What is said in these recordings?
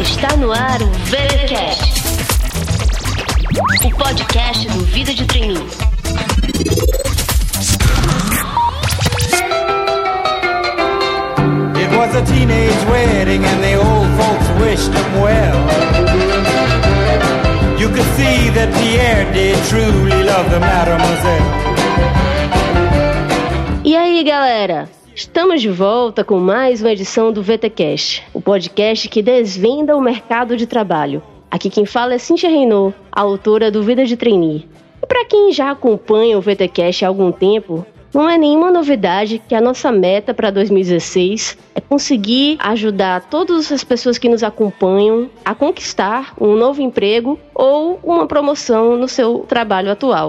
Está no ar o VeraCast, o podcast do Vida de Treininho. It was a teenage wedding and the old folks wished them well. You could see that Pierre did truly love the mademoiselle. E aí, galera? Estamos de volta com mais uma edição do VTcast, o podcast que desvenda o mercado de trabalho. Aqui quem fala é Cintia Renault, autora do Vida de Trainee. E para quem já acompanha o VTcast há algum tempo, não é nenhuma novidade que a nossa meta para 2016 é conseguir ajudar todas as pessoas que nos acompanham a conquistar um novo emprego ou uma promoção no seu trabalho atual.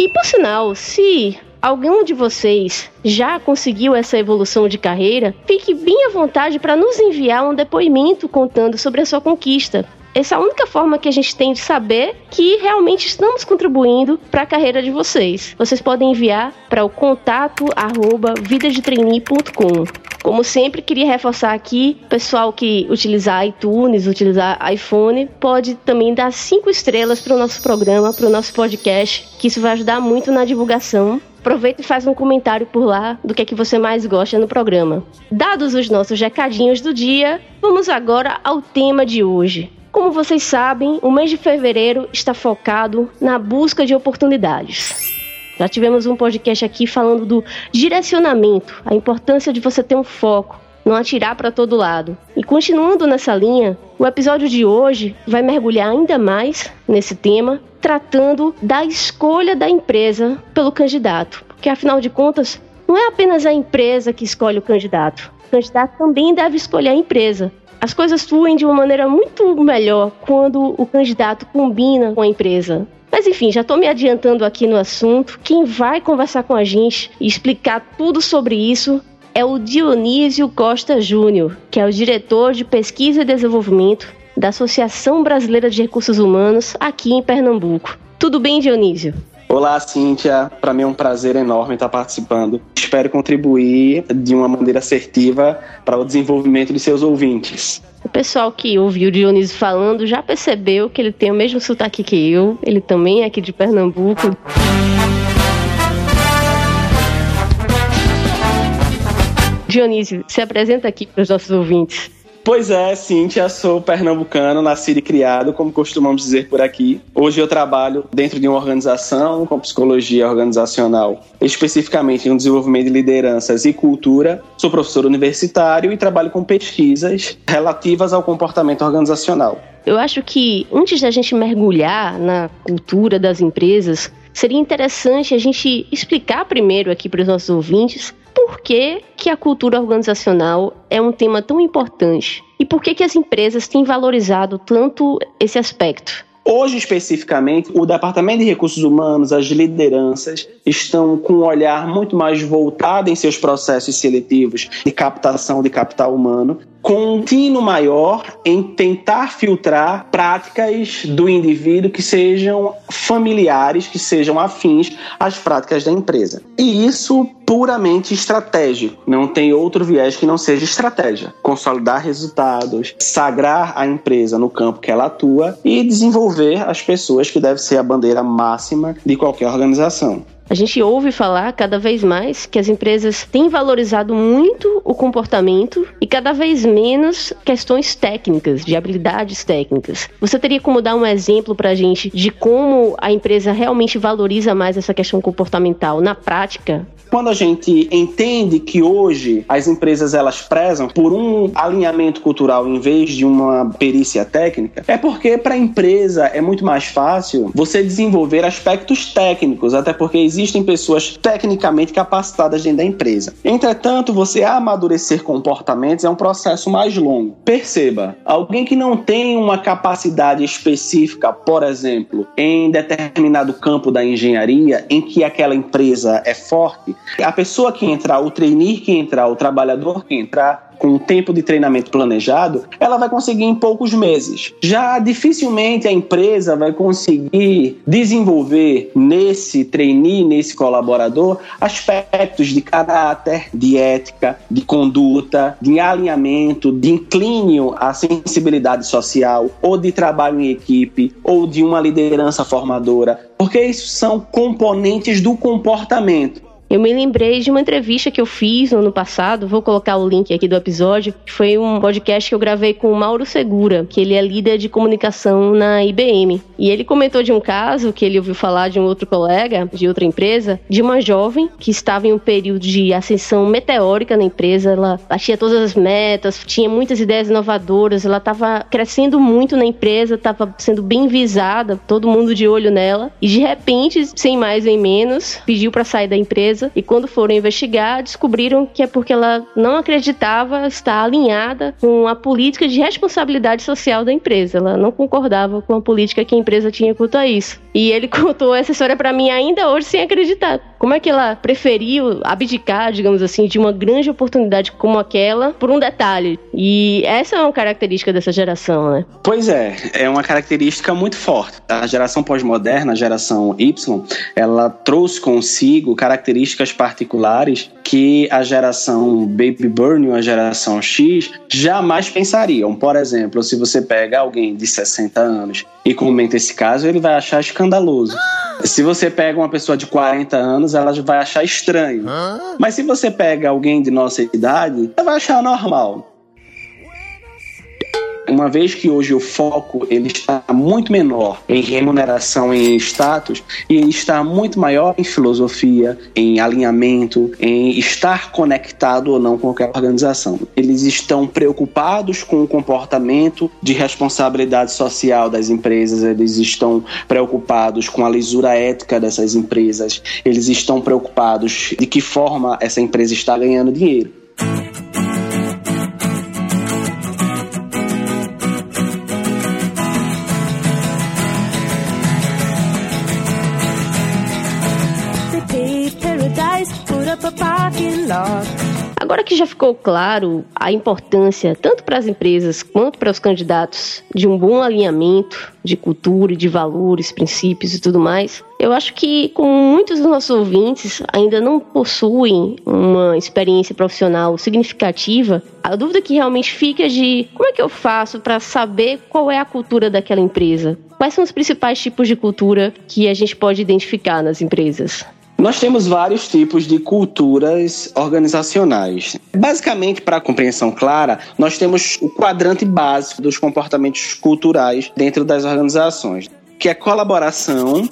E por sinal, se algum de vocês já conseguiu essa evolução de carreira, fique bem à vontade para nos enviar um depoimento contando sobre a sua conquista. Essa é a única forma que a gente tem de saber que realmente estamos contribuindo para a carreira de vocês. Vocês podem enviar para o contato arroba vidadetrainee.com. Como sempre, queria reforçar aqui, pessoal que utilizar iTunes, utilizar iPhone, pode também dar cinco estrelas para o nosso programa, para o nosso podcast, que isso vai ajudar muito na divulgação Aproveita e faz um comentário por lá do que é que você mais gosta no programa. Dados os nossos recadinhos do dia, vamos agora ao tema de hoje. Como vocês sabem, o mês de fevereiro está focado na busca de oportunidades. Já tivemos um podcast aqui falando do direcionamento, a importância de você ter um foco, não atirar para todo lado. E continuando nessa linha, o episódio de hoje vai mergulhar ainda mais nesse tema, tratando da escolha da empresa pelo candidato. Porque afinal de contas, não é apenas a empresa que escolhe o candidato. O candidato também deve escolher a empresa. As coisas fluem de uma maneira muito melhor quando o candidato combina com a empresa. Mas enfim, já estou me adiantando aqui no assunto. Quem vai conversar com a gente e explicar tudo sobre isso é o Dionísio Costa Júnior, que é o diretor de pesquisa e desenvolvimento da Associação Brasileira de Recursos Humanos aqui em Pernambuco. Tudo bem, Dionísio? Olá, Cíntia. Para mim é um prazer enorme estar participando. Espero contribuir de uma maneira assertiva para o desenvolvimento de seus ouvintes. O pessoal que ouviu o Dionísio falando já percebeu que ele tem o mesmo sotaque que eu. Ele também é aqui de Pernambuco. Dionísio, se apresenta aqui para os nossos ouvintes. Pois é, Cíntia, sou pernambucano, nascido e criado, como costumamos dizer por aqui. Hoje eu trabalho dentro de uma organização com psicologia organizacional, especificamente no desenvolvimento de lideranças e cultura. Sou professor universitário e trabalho com pesquisas relativas ao comportamento organizacional. Eu acho que antes da gente mergulhar na cultura das empresas, seria interessante a gente explicar primeiro aqui para os nossos ouvintes por que, que a cultura organizacional é um tema tão importante e por que, que as empresas têm valorizado tanto esse aspecto. Hoje, especificamente, o Departamento de Recursos Humanos, as lideranças, estão com um olhar muito mais voltado em seus processos seletivos de captação de capital humano contínuo maior em tentar filtrar práticas do indivíduo que sejam familiares, que sejam afins às práticas da empresa. E isso puramente estratégico, não tem outro viés que não seja estratégia. Consolidar resultados, sagrar a empresa no campo que ela atua e desenvolver as pessoas que deve ser a bandeira máxima de qualquer organização. A gente ouve falar cada vez mais que as empresas têm valorizado muito o comportamento e cada vez menos questões técnicas, de habilidades técnicas. Você teria como dar um exemplo para a gente de como a empresa realmente valoriza mais essa questão comportamental na prática? Quando a gente entende que hoje as empresas elas prezam por um alinhamento cultural em vez de uma perícia técnica, é porque para a empresa é muito mais fácil você desenvolver aspectos técnicos, até porque existem pessoas tecnicamente capacitadas dentro da empresa. Entretanto, você amadurecer comportamentos é um processo mais longo. Perceba, alguém que não tem uma capacidade específica, por exemplo, em determinado campo da engenharia, em que aquela empresa é forte, a pessoa que entrar, o trainee que entrar, o trabalhador que entrar, com um tempo de treinamento planejado, ela vai conseguir em poucos meses. Já dificilmente a empresa vai conseguir desenvolver nesse trainee, nesse colaborador, aspectos de caráter, de ética, de conduta, de alinhamento, de inclínio à sensibilidade social, ou de trabalho em equipe, ou de uma liderança formadora, porque isso são componentes do comportamento. Eu me lembrei de uma entrevista que eu fiz no ano passado, vou colocar o link aqui do episódio, que foi um podcast que eu gravei com o Mauro Segura, que ele é líder de comunicação na IBM. E ele comentou de um caso que ele ouviu falar de um outro colega, de outra empresa, de uma jovem que estava em um período de ascensão meteórica na empresa, ela batia todas as metas, tinha muitas ideias inovadoras, ela estava crescendo muito na empresa, estava sendo bem visada, todo mundo de olho nela, e de repente, sem mais nem menos, pediu para sair da empresa empresa e quando foram investigar, descobriram que é porque ela não acreditava estar alinhada com a política de responsabilidade social da empresa. Ela não concordava com a política que a empresa tinha quanto a isso. E ele contou essa história para mim ainda hoje sem acreditar. Como é que ela preferiu abdicar, digamos assim, de uma grande oportunidade como aquela por um detalhe? E essa é uma característica dessa geração, né? Pois é, é uma característica muito forte. A geração pós-moderna, a geração Y, ela trouxe consigo características particulares que a geração Baby Burn, a geração X, jamais pensariam. Por exemplo, se você pega alguém de 60 anos e comenta esse caso, ele vai achar escandaloso. Se você pega uma pessoa de 40 anos, ela vai achar estranho. Mas se você pega alguém de nossa idade, ela vai achar normal uma vez que hoje o foco ele está muito menor em remuneração em status e está muito maior em filosofia, em alinhamento, em estar conectado ou não com qualquer organização. Eles estão preocupados com o comportamento de responsabilidade social das empresas, eles estão preocupados com a lisura ética dessas empresas, eles estão preocupados de que forma essa empresa está ganhando dinheiro. Agora que já ficou claro a importância, tanto para as empresas quanto para os candidatos, de um bom alinhamento de cultura, de valores, princípios e tudo mais, eu acho que, como muitos dos nossos ouvintes ainda não possuem uma experiência profissional significativa, a dúvida que realmente fica é de como é que eu faço para saber qual é a cultura daquela empresa? Quais são os principais tipos de cultura que a gente pode identificar nas empresas? Nós temos vários tipos de culturas organizacionais. Basicamente, para a compreensão clara, nós temos o quadrante básico dos comportamentos culturais dentro das organizações, que é colaboração,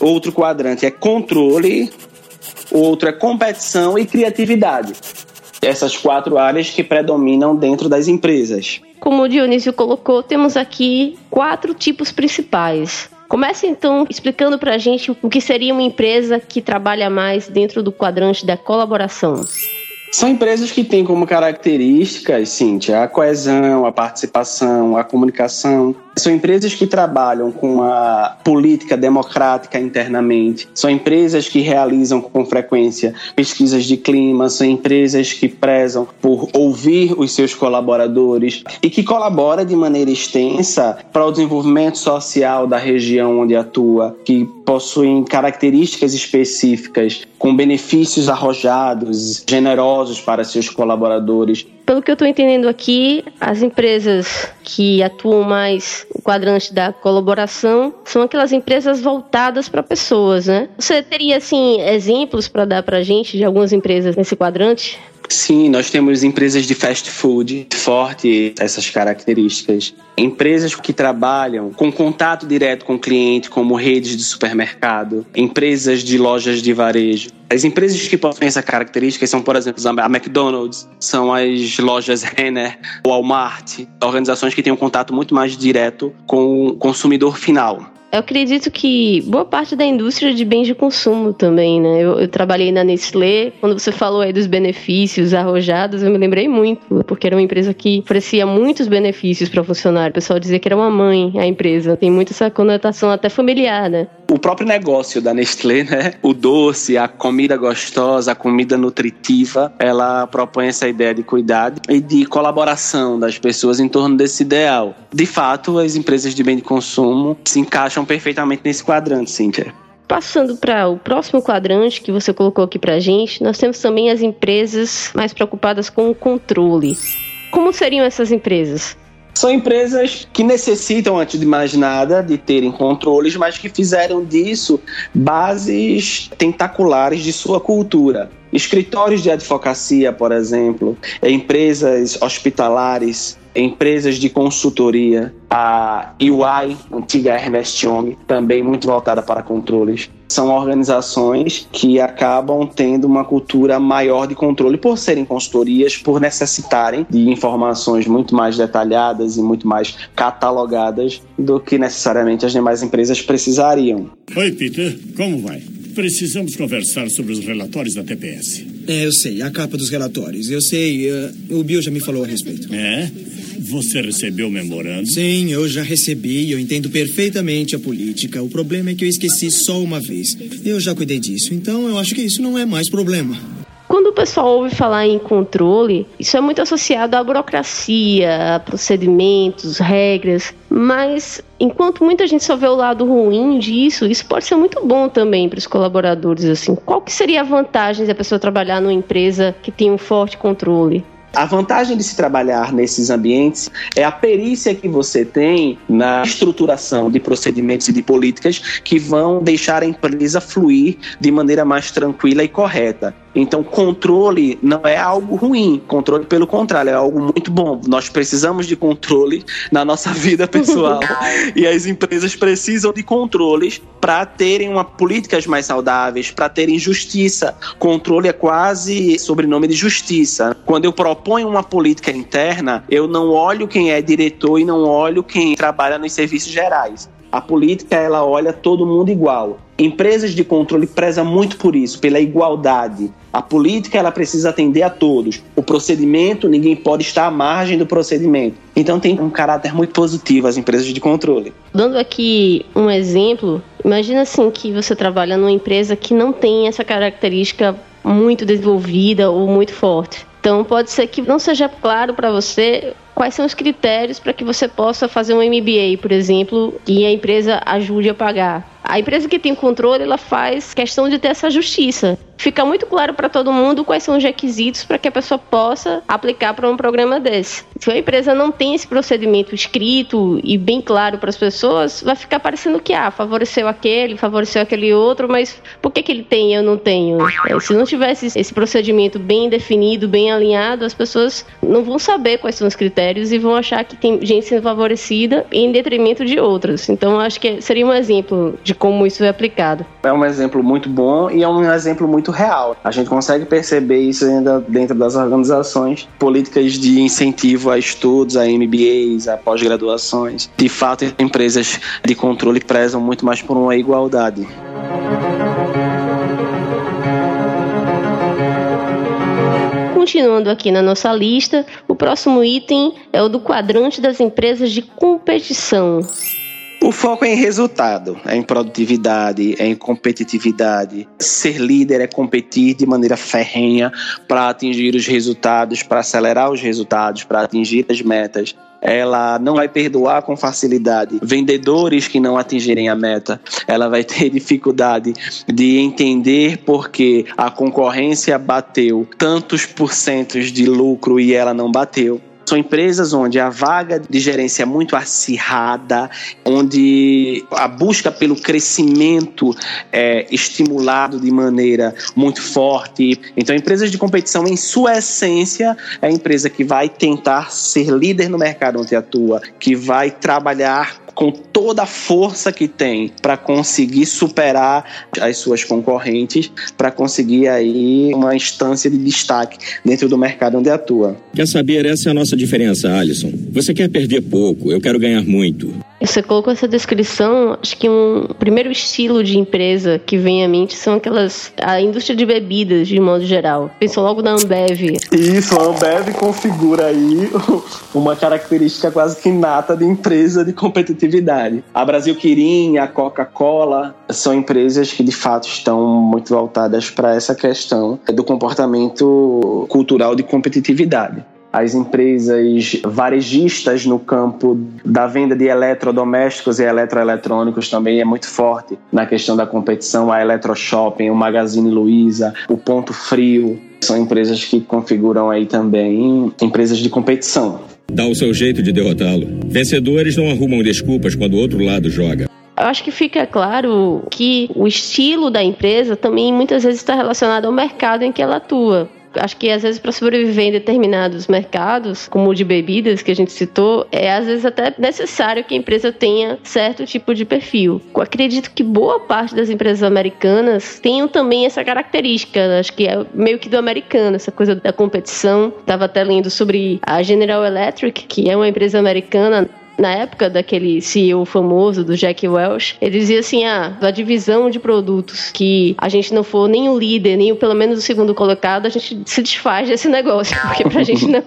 outro quadrante é controle, outro é competição e criatividade. Essas quatro áreas que predominam dentro das empresas. Como o Dionísio colocou, temos aqui quatro tipos principais. Comece então explicando para a gente o que seria uma empresa que trabalha mais dentro do quadrante da colaboração. São empresas que têm como características, Cíntia, a coesão, a participação, a comunicação, são empresas que trabalham com a política democrática internamente, são empresas que realizam com frequência pesquisas de clima, são empresas que prezam por ouvir os seus colaboradores e que colabora de maneira extensa para o desenvolvimento social da região onde atua, que possuem características específicas com benefícios arrojados, generosos para seus colaboradores pelo que eu estou entendendo aqui, as empresas que atuam mais no quadrante da colaboração são aquelas empresas voltadas para pessoas, né? Você teria, assim, exemplos para dar para gente de algumas empresas nesse quadrante? Sim, nós temos empresas de fast food forte essas características. Empresas que trabalham com contato direto com o cliente, como redes de supermercado, empresas de lojas de varejo. As empresas que possuem essa característica são, por exemplo, a McDonald's, são as lojas Renner, Walmart, organizações que têm um contato muito mais direto com o consumidor final. Eu acredito que boa parte da indústria de bens de consumo também, né? Eu, eu, trabalhei na Nestlé, quando você falou aí dos benefícios arrojados, eu me lembrei muito, porque era uma empresa que oferecia muitos benefícios para funcionário. O pessoal dizia que era uma mãe a empresa, tem muito essa conotação até familiar, né? o próprio negócio da Nestlé, né? O doce, a comida gostosa, a comida nutritiva, ela propõe essa ideia de cuidado e de colaboração das pessoas em torno desse ideal. De fato, as empresas de bem de consumo se encaixam perfeitamente nesse quadrante, Cíntia. Passando para o próximo quadrante que você colocou aqui para a gente, nós temos também as empresas mais preocupadas com o controle. Como seriam essas empresas? São empresas que necessitam, antes de mais nada, de terem controles, mas que fizeram disso bases tentaculares de sua cultura. Escritórios de advocacia, por exemplo, empresas hospitalares, empresas de consultoria, a UI, antiga Ernest Young, também muito voltada para controles. São organizações que acabam tendo uma cultura maior de controle por serem consultorias, por necessitarem de informações muito mais detalhadas e muito mais catalogadas do que necessariamente as demais empresas precisariam. Oi, Peter, como vai? Precisamos conversar sobre os relatórios da TPS. É, eu sei, a capa dos relatórios. Eu sei, uh, o Bill já me falou a respeito. É? Você recebeu o memorando? Sim, eu já recebi. Eu entendo perfeitamente a política. O problema é que eu esqueci só uma vez. Eu já cuidei disso, então eu acho que isso não é mais problema. Quando o pessoal ouve falar em controle, isso é muito associado à burocracia, a procedimentos, regras. Mas enquanto muita gente só vê o lado ruim disso, isso pode ser muito bom também para os colaboradores. Assim, qual que seria a vantagem da pessoa trabalhar numa empresa que tem um forte controle? A vantagem de se trabalhar nesses ambientes é a perícia que você tem na estruturação de procedimentos e de políticas que vão deixar a empresa fluir de maneira mais tranquila e correta. Então, controle não é algo ruim. Controle, pelo contrário, é algo muito bom. Nós precisamos de controle na nossa vida pessoal. e as empresas precisam de controles para terem uma políticas mais saudáveis, para terem justiça. Controle é quase sobrenome de justiça. Quando eu proponho uma política interna, eu não olho quem é diretor e não olho quem trabalha nos serviços gerais. A política ela olha todo mundo igual. Empresas de controle prezam muito por isso, pela igualdade. A política ela precisa atender a todos. O procedimento, ninguém pode estar à margem do procedimento. Então tem um caráter muito positivo as empresas de controle. Dando aqui um exemplo, imagina assim que você trabalha numa empresa que não tem essa característica muito desenvolvida ou muito forte. Então pode ser que não seja claro para você quais são os critérios para que você possa fazer um MBA, por exemplo, e a empresa ajude a pagar. A empresa que tem controle, ela faz questão de ter essa justiça. Fica muito claro para todo mundo quais são os requisitos para que a pessoa possa aplicar para um programa desse. Se a empresa não tem esse procedimento escrito e bem claro para as pessoas, vai ficar parecendo que ah, favoreceu aquele, favoreceu aquele outro, mas por que, que ele tem e eu não tenho? É, se não tivesse esse procedimento bem definido, bem alinhado, as pessoas não vão saber quais são os critérios e vão achar que tem gente sendo favorecida em detrimento de outras. Então, acho que seria um exemplo de como isso é aplicado. É um exemplo muito bom e é um exemplo muito real. A gente consegue perceber isso ainda dentro das organizações, políticas de incentivo a estudos, a MBAs, a pós-graduações. De fato, empresas de controle prezam muito mais por uma igualdade. Continuando aqui na nossa lista, o próximo item é o do quadrante das empresas de competição. O foco é em resultado, é em produtividade, é em competitividade. Ser líder é competir de maneira ferrenha para atingir os resultados, para acelerar os resultados, para atingir as metas ela não vai perdoar com facilidade vendedores que não atingirem a meta. Ela vai ter dificuldade de entender porque a concorrência bateu tantos porcentos de lucro e ela não bateu. São empresas onde a vaga de gerência é muito acirrada, onde a busca pelo crescimento é estimulado de maneira muito forte. Então, empresas de competição, em sua essência, é a empresa que vai tentar ser líder no mercado onde atua, que vai trabalhar com toda a força que tem para conseguir superar as suas concorrentes, para conseguir aí uma instância de destaque dentro do mercado onde atua. Quer saber? Essa é a nossa diferença, Alisson. Você quer perder pouco, eu quero ganhar muito. Você colocou essa descrição, acho que um primeiro estilo de empresa que vem à mente são aquelas. a indústria de bebidas, de modo geral. Pensou logo na Ambev. Isso, a Ambev configura aí uma característica quase que inata de empresa de competitividade. A Brasil Quirim, a Coca-Cola, são empresas que de fato estão muito voltadas para essa questão do comportamento cultural de competitividade as empresas varejistas no campo da venda de eletrodomésticos e eletroeletrônicos também é muito forte na questão da competição. A Eletroshopping, o Magazine Luiza, o Ponto Frio, são empresas que configuram aí também empresas de competição. Dá o seu jeito de derrotá-lo. Vencedores não arrumam desculpas quando o outro lado joga. Eu acho que fica claro que o estilo da empresa também muitas vezes está relacionado ao mercado em que ela atua acho que às vezes para sobreviver em determinados mercados, como o de bebidas que a gente citou, é às vezes até necessário que a empresa tenha certo tipo de perfil. Eu acredito que boa parte das empresas americanas tenham também essa característica, acho que é meio que do americano, essa coisa da competição. Estava até lendo sobre a General Electric, que é uma empresa americana na época daquele CEO famoso do Jack Welch, ele dizia assim: ah, da divisão de produtos que a gente não for nem o líder, nem o, pelo menos o segundo colocado, a gente se desfaz desse negócio, porque pra gente não,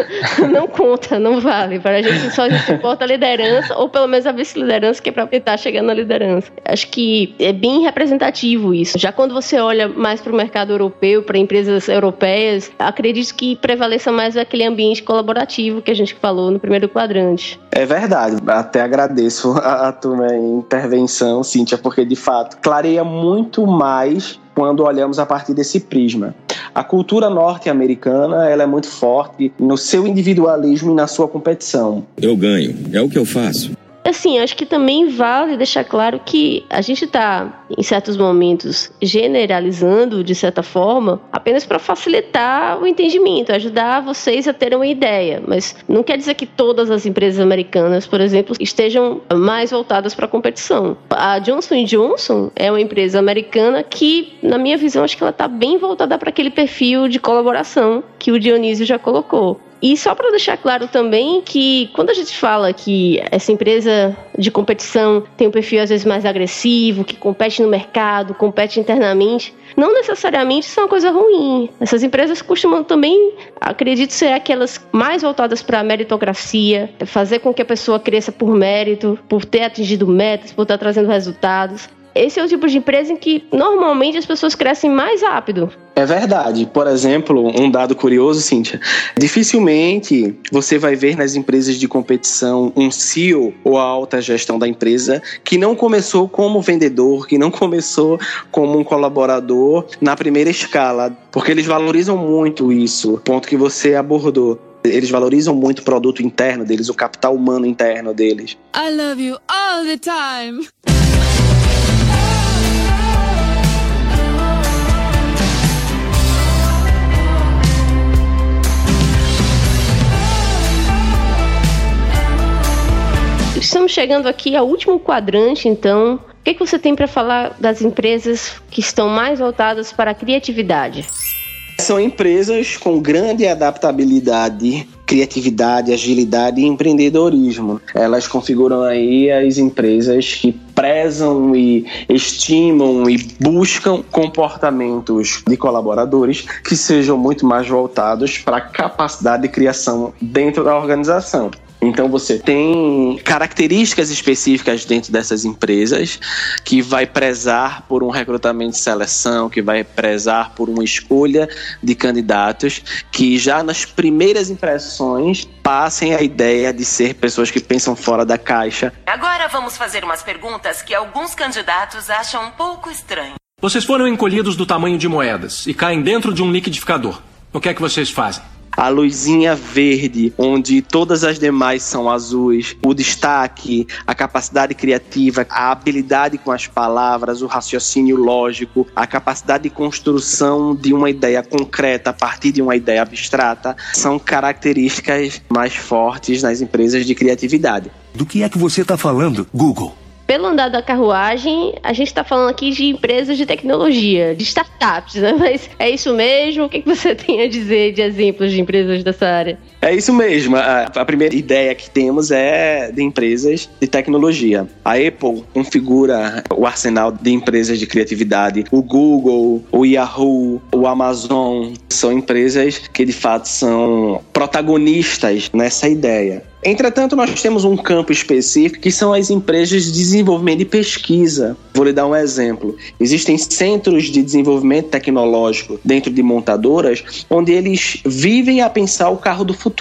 não conta, não vale. Pra gente só importa a liderança, ou pelo menos a vice-liderança, que é pra tentar chegar na liderança. Acho que é bem representativo isso. Já quando você olha mais para o mercado europeu, para empresas europeias, acredito que prevaleça mais aquele ambiente colaborativo que a gente falou no primeiro quadrante. É verdade. Até agradeço a, a tua intervenção, Cíntia, porque de fato clareia muito mais quando olhamos a partir desse prisma. A cultura norte-americana ela é muito forte no seu individualismo e na sua competição. Eu ganho, é o que eu faço. Assim, acho que também vale deixar claro que a gente está, em certos momentos, generalizando de certa forma, apenas para facilitar o entendimento, ajudar vocês a terem uma ideia. Mas não quer dizer que todas as empresas americanas, por exemplo, estejam mais voltadas para a competição. A Johnson Johnson é uma empresa americana que, na minha visão, acho que ela está bem voltada para aquele perfil de colaboração que o Dionísio já colocou. E só para deixar claro também que quando a gente fala que essa empresa de competição tem um perfil às vezes mais agressivo, que compete no mercado, compete internamente, não necessariamente isso é uma coisa ruim. Essas empresas costumam também, acredito, ser aquelas mais voltadas para a meritocracia, fazer com que a pessoa cresça por mérito, por ter atingido metas, por estar trazendo resultados esse é o tipo de empresa em que normalmente as pessoas crescem mais rápido. É verdade. Por exemplo, um dado curioso, Cíntia. Dificilmente você vai ver nas empresas de competição um CEO ou a alta gestão da empresa que não começou como vendedor, que não começou como um colaborador na primeira escala, porque eles valorizam muito isso, ponto que você abordou. Eles valorizam muito o produto interno deles, o capital humano interno deles. I love you all the time. Chegando aqui ao último quadrante, então. O que, que você tem para falar das empresas que estão mais voltadas para a criatividade? São empresas com grande adaptabilidade, criatividade, agilidade e empreendedorismo. Elas configuram aí as empresas que prezam e estimam e buscam comportamentos de colaboradores que sejam muito mais voltados para a capacidade de criação dentro da organização. Então você tem características específicas dentro dessas empresas que vai prezar por um recrutamento de seleção, que vai prezar por uma escolha de candidatos que já nas primeiras impressões passem a ideia de ser pessoas que pensam fora da caixa. Agora vamos fazer umas perguntas que alguns candidatos acham um pouco estranhas. Vocês foram encolhidos do tamanho de moedas e caem dentro de um liquidificador. O que é que vocês fazem? A luzinha verde, onde todas as demais são azuis, o destaque, a capacidade criativa, a habilidade com as palavras, o raciocínio lógico, a capacidade de construção de uma ideia concreta a partir de uma ideia abstrata, são características mais fortes nas empresas de criatividade. Do que é que você está falando, Google? Pelo andar da carruagem, a gente está falando aqui de empresas de tecnologia, de startups, né? Mas é isso mesmo? O que você tem a dizer de exemplos de empresas dessa área? É isso mesmo. A, a, primeira ideia que temos é de empresas de tecnologia. A Apple configura o arsenal de empresas de criatividade. O Google, o Yahoo, o Amazon são empresas que de fato são protagonistas nessa ideia. Entretanto, nós temos um campo específico que são as empresas de desenvolvimento e pesquisa. Vou lhe dar um exemplo. Existem centros de desenvolvimento tecnológico dentro de montadoras onde eles vivem a pensar o carro do futuro.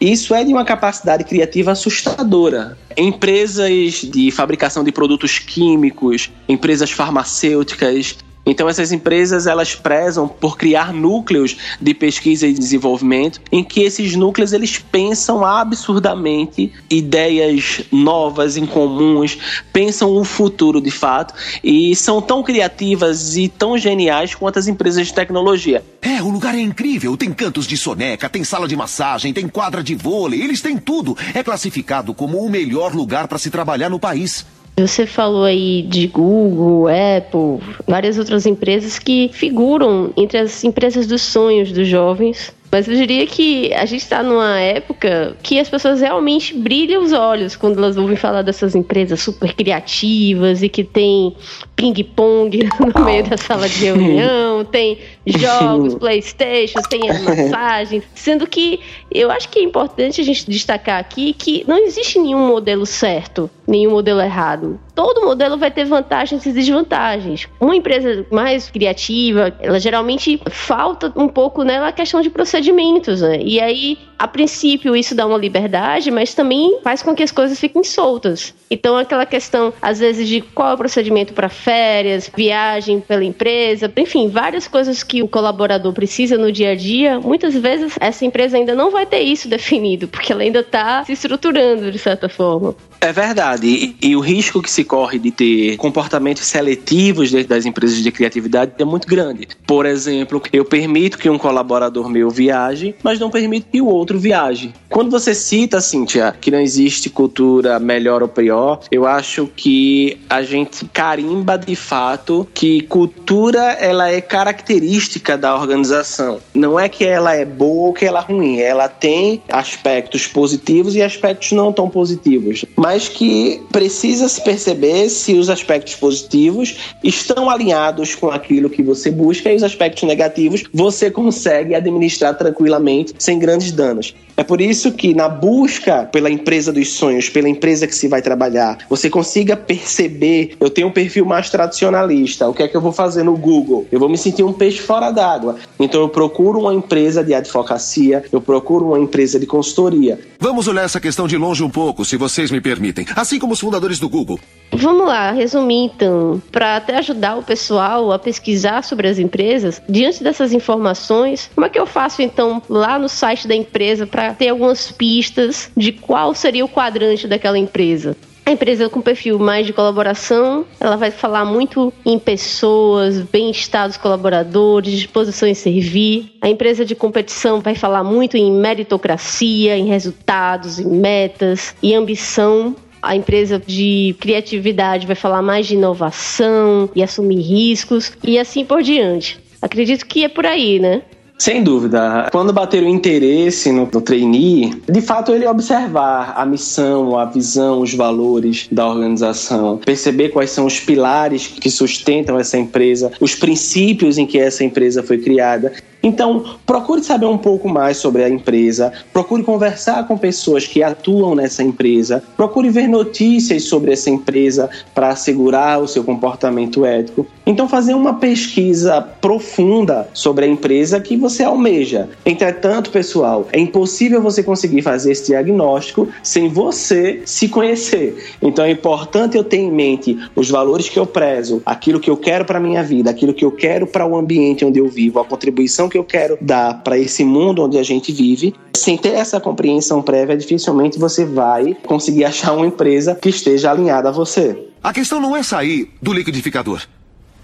Isso é de uma capacidade criativa assustadora. Empresas de fabricação de produtos químicos, empresas farmacêuticas, então essas empresas elas prezam por criar núcleos de pesquisa e desenvolvimento em que esses núcleos eles pensam absurdamente ideias novas, incomuns, pensam o futuro de fato e são tão criativas e tão geniais quanto as empresas de tecnologia. É, o lugar é incrível. Tem cantos de soneca, tem sala de massagem, tem quadra de vôlei, eles têm tudo. É classificado como o melhor lugar para se trabalhar no país. Você falou aí de Google, Apple, várias outras empresas que figuram entre as empresas dos sonhos dos jovens. Mas eu diria que a gente está numa época que as pessoas realmente brilham os olhos quando elas ouvem falar dessas empresas super criativas e que tem ping-pong no meio da sala de reunião, tem jogos, Playstation, tem as massagens. Sendo que eu acho que é importante a gente destacar aqui que não existe nenhum modelo certo, nenhum modelo errado. Todo modelo vai ter vantagens e desvantagens. Uma empresa mais criativa, ela geralmente falta um pouco nela a questão de procedimento procedimentos, né? E aí, a princípio, isso dá uma liberdade, mas também faz com que as coisas fiquem soltas. Então, aquela questão, às vezes, de qual é o procedimento para férias, viagem pela empresa, enfim, várias coisas que o colaborador precisa no dia a dia, muitas vezes essa empresa ainda não vai ter isso definido, porque ela ainda está se estruturando de certa forma. É verdade. E, o risco que se corre de ter comportamentos seletivos dentro das empresas de criatividade é muito grande. Por exemplo, eu permito que um colaborador meu viaje, mas não permito que o outro viaje. Quando você cita, Cíntia, que não existe cultura melhor ou pior, eu acho que a gente carimba de fato que cultura ela é característica da organização. Não é que ela é boa ou que ela é ruim. Ela tem aspectos positivos e aspectos não tão positivos. Mas mas que precisa se perceber se os aspectos positivos estão alinhados com aquilo que você busca e os aspectos negativos você consegue administrar tranquilamente, sem grandes danos. É por isso que na busca pela empresa dos sonhos, pela empresa que se vai trabalhar, você consiga perceber, eu tenho um perfil mais tradicionalista, o que é que eu vou fazer no Google? Eu vou me sentir um peixe fora d'água. Então eu procuro uma empresa de advocacia, eu procuro uma empresa de consultoria. Vamos olhar essa questão de longe um pouco, se vocês me permitem permitem, assim como os fundadores do Google. Vamos lá, resumir então, para até ajudar o pessoal a pesquisar sobre as empresas, diante dessas informações, como é que eu faço então lá no site da empresa para ter algumas pistas de qual seria o quadrante daquela empresa? A empresa com perfil mais de colaboração, ela vai falar muito em pessoas, bem-estar dos colaboradores, disposição em servir. A empresa de competição vai falar muito em meritocracia, em resultados, em metas e ambição. A empresa de criatividade vai falar mais de inovação e assumir riscos e assim por diante. Acredito que é por aí, né? Sem dúvida. Quando bater o interesse no, no trainee, de fato ele observar a missão, a visão, os valores da organização, perceber quais são os pilares que sustentam essa empresa, os princípios em que essa empresa foi criada então, procure saber um pouco mais sobre a empresa, procure conversar com pessoas que atuam nessa empresa, procure ver notícias sobre essa empresa para assegurar o seu comportamento ético. Então, fazer uma pesquisa profunda sobre a empresa que você almeja. Entretanto, pessoal, é impossível você conseguir fazer esse diagnóstico sem você se conhecer. Então, é importante eu ter em mente os valores que eu prezo, aquilo que eu quero para minha vida, aquilo que eu quero para o ambiente onde eu vivo, a contribuição que eu quero dar para esse mundo onde a gente vive, sem ter essa compreensão prévia, dificilmente você vai conseguir achar uma empresa que esteja alinhada a você. A questão não é sair do liquidificador.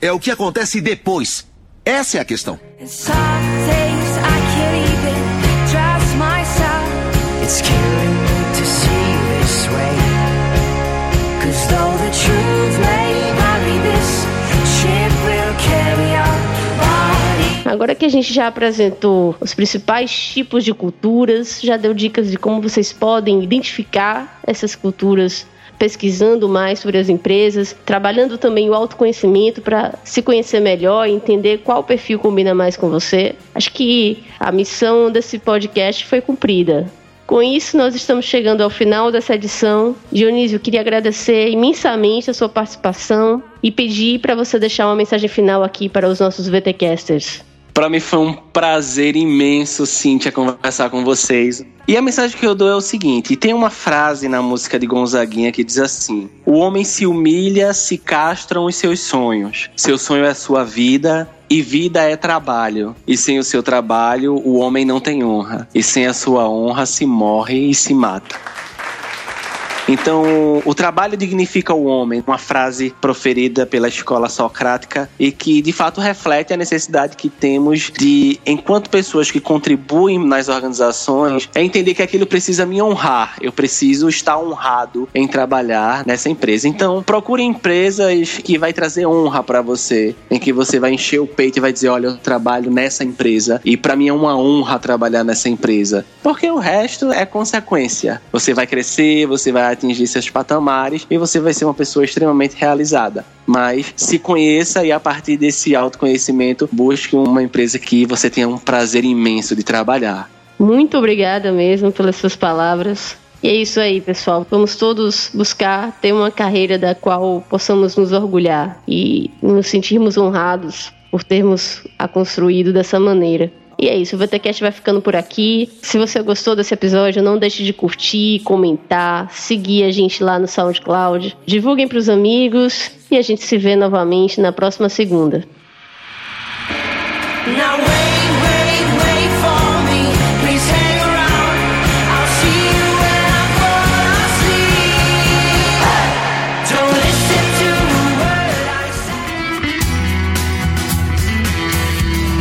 É o que acontece depois. Essa é a questão. It's killing Aqui a gente já apresentou os principais tipos de culturas, já deu dicas de como vocês podem identificar essas culturas pesquisando mais sobre as empresas, trabalhando também o autoconhecimento para se conhecer melhor e entender qual perfil combina mais com você. Acho que a missão desse podcast foi cumprida. Com isso, nós estamos chegando ao final dessa edição. Dionísio, queria agradecer imensamente a sua participação e pedir para você deixar uma mensagem final aqui para os nossos VTcasters. Para mim foi um prazer imenso, Cíntia, conversar com vocês. E a mensagem que eu dou é o seguinte: tem uma frase na música de Gonzaguinha que diz assim: O homem se humilha, se castram os seus sonhos. Seu sonho é sua vida, e vida é trabalho. E sem o seu trabalho, o homem não tem honra. E sem a sua honra, se morre e se mata. Então, o trabalho dignifica o homem, uma frase proferida pela escola socrática e que de fato reflete a necessidade que temos de, enquanto pessoas que contribuem nas organizações, é entender que aquilo precisa me honrar. Eu preciso estar honrado em trabalhar nessa empresa. Então, procure empresas que vai trazer honra para você, em que você vai encher o peito e vai dizer, olha, eu trabalho nessa empresa e para mim é uma honra trabalhar nessa empresa. Porque o resto é consequência. Você vai crescer, você vai atingir seus patamares e você vai ser uma pessoa extremamente realizada. Mas se conheça e a partir desse autoconhecimento busque uma empresa que você tenha um prazer imenso de trabalhar. Muito obrigada mesmo pelas suas palavras. E é isso aí, pessoal. Vamos todos buscar ter uma carreira da qual possamos nos orgulhar e nos sentirmos honrados por termos a construído dessa maneira. E é isso, o VTCast vai ficando por aqui. Se você gostou desse episódio, não deixe de curtir, comentar, seguir a gente lá no SoundCloud. Divulguem para os amigos e a gente se vê novamente na próxima segunda.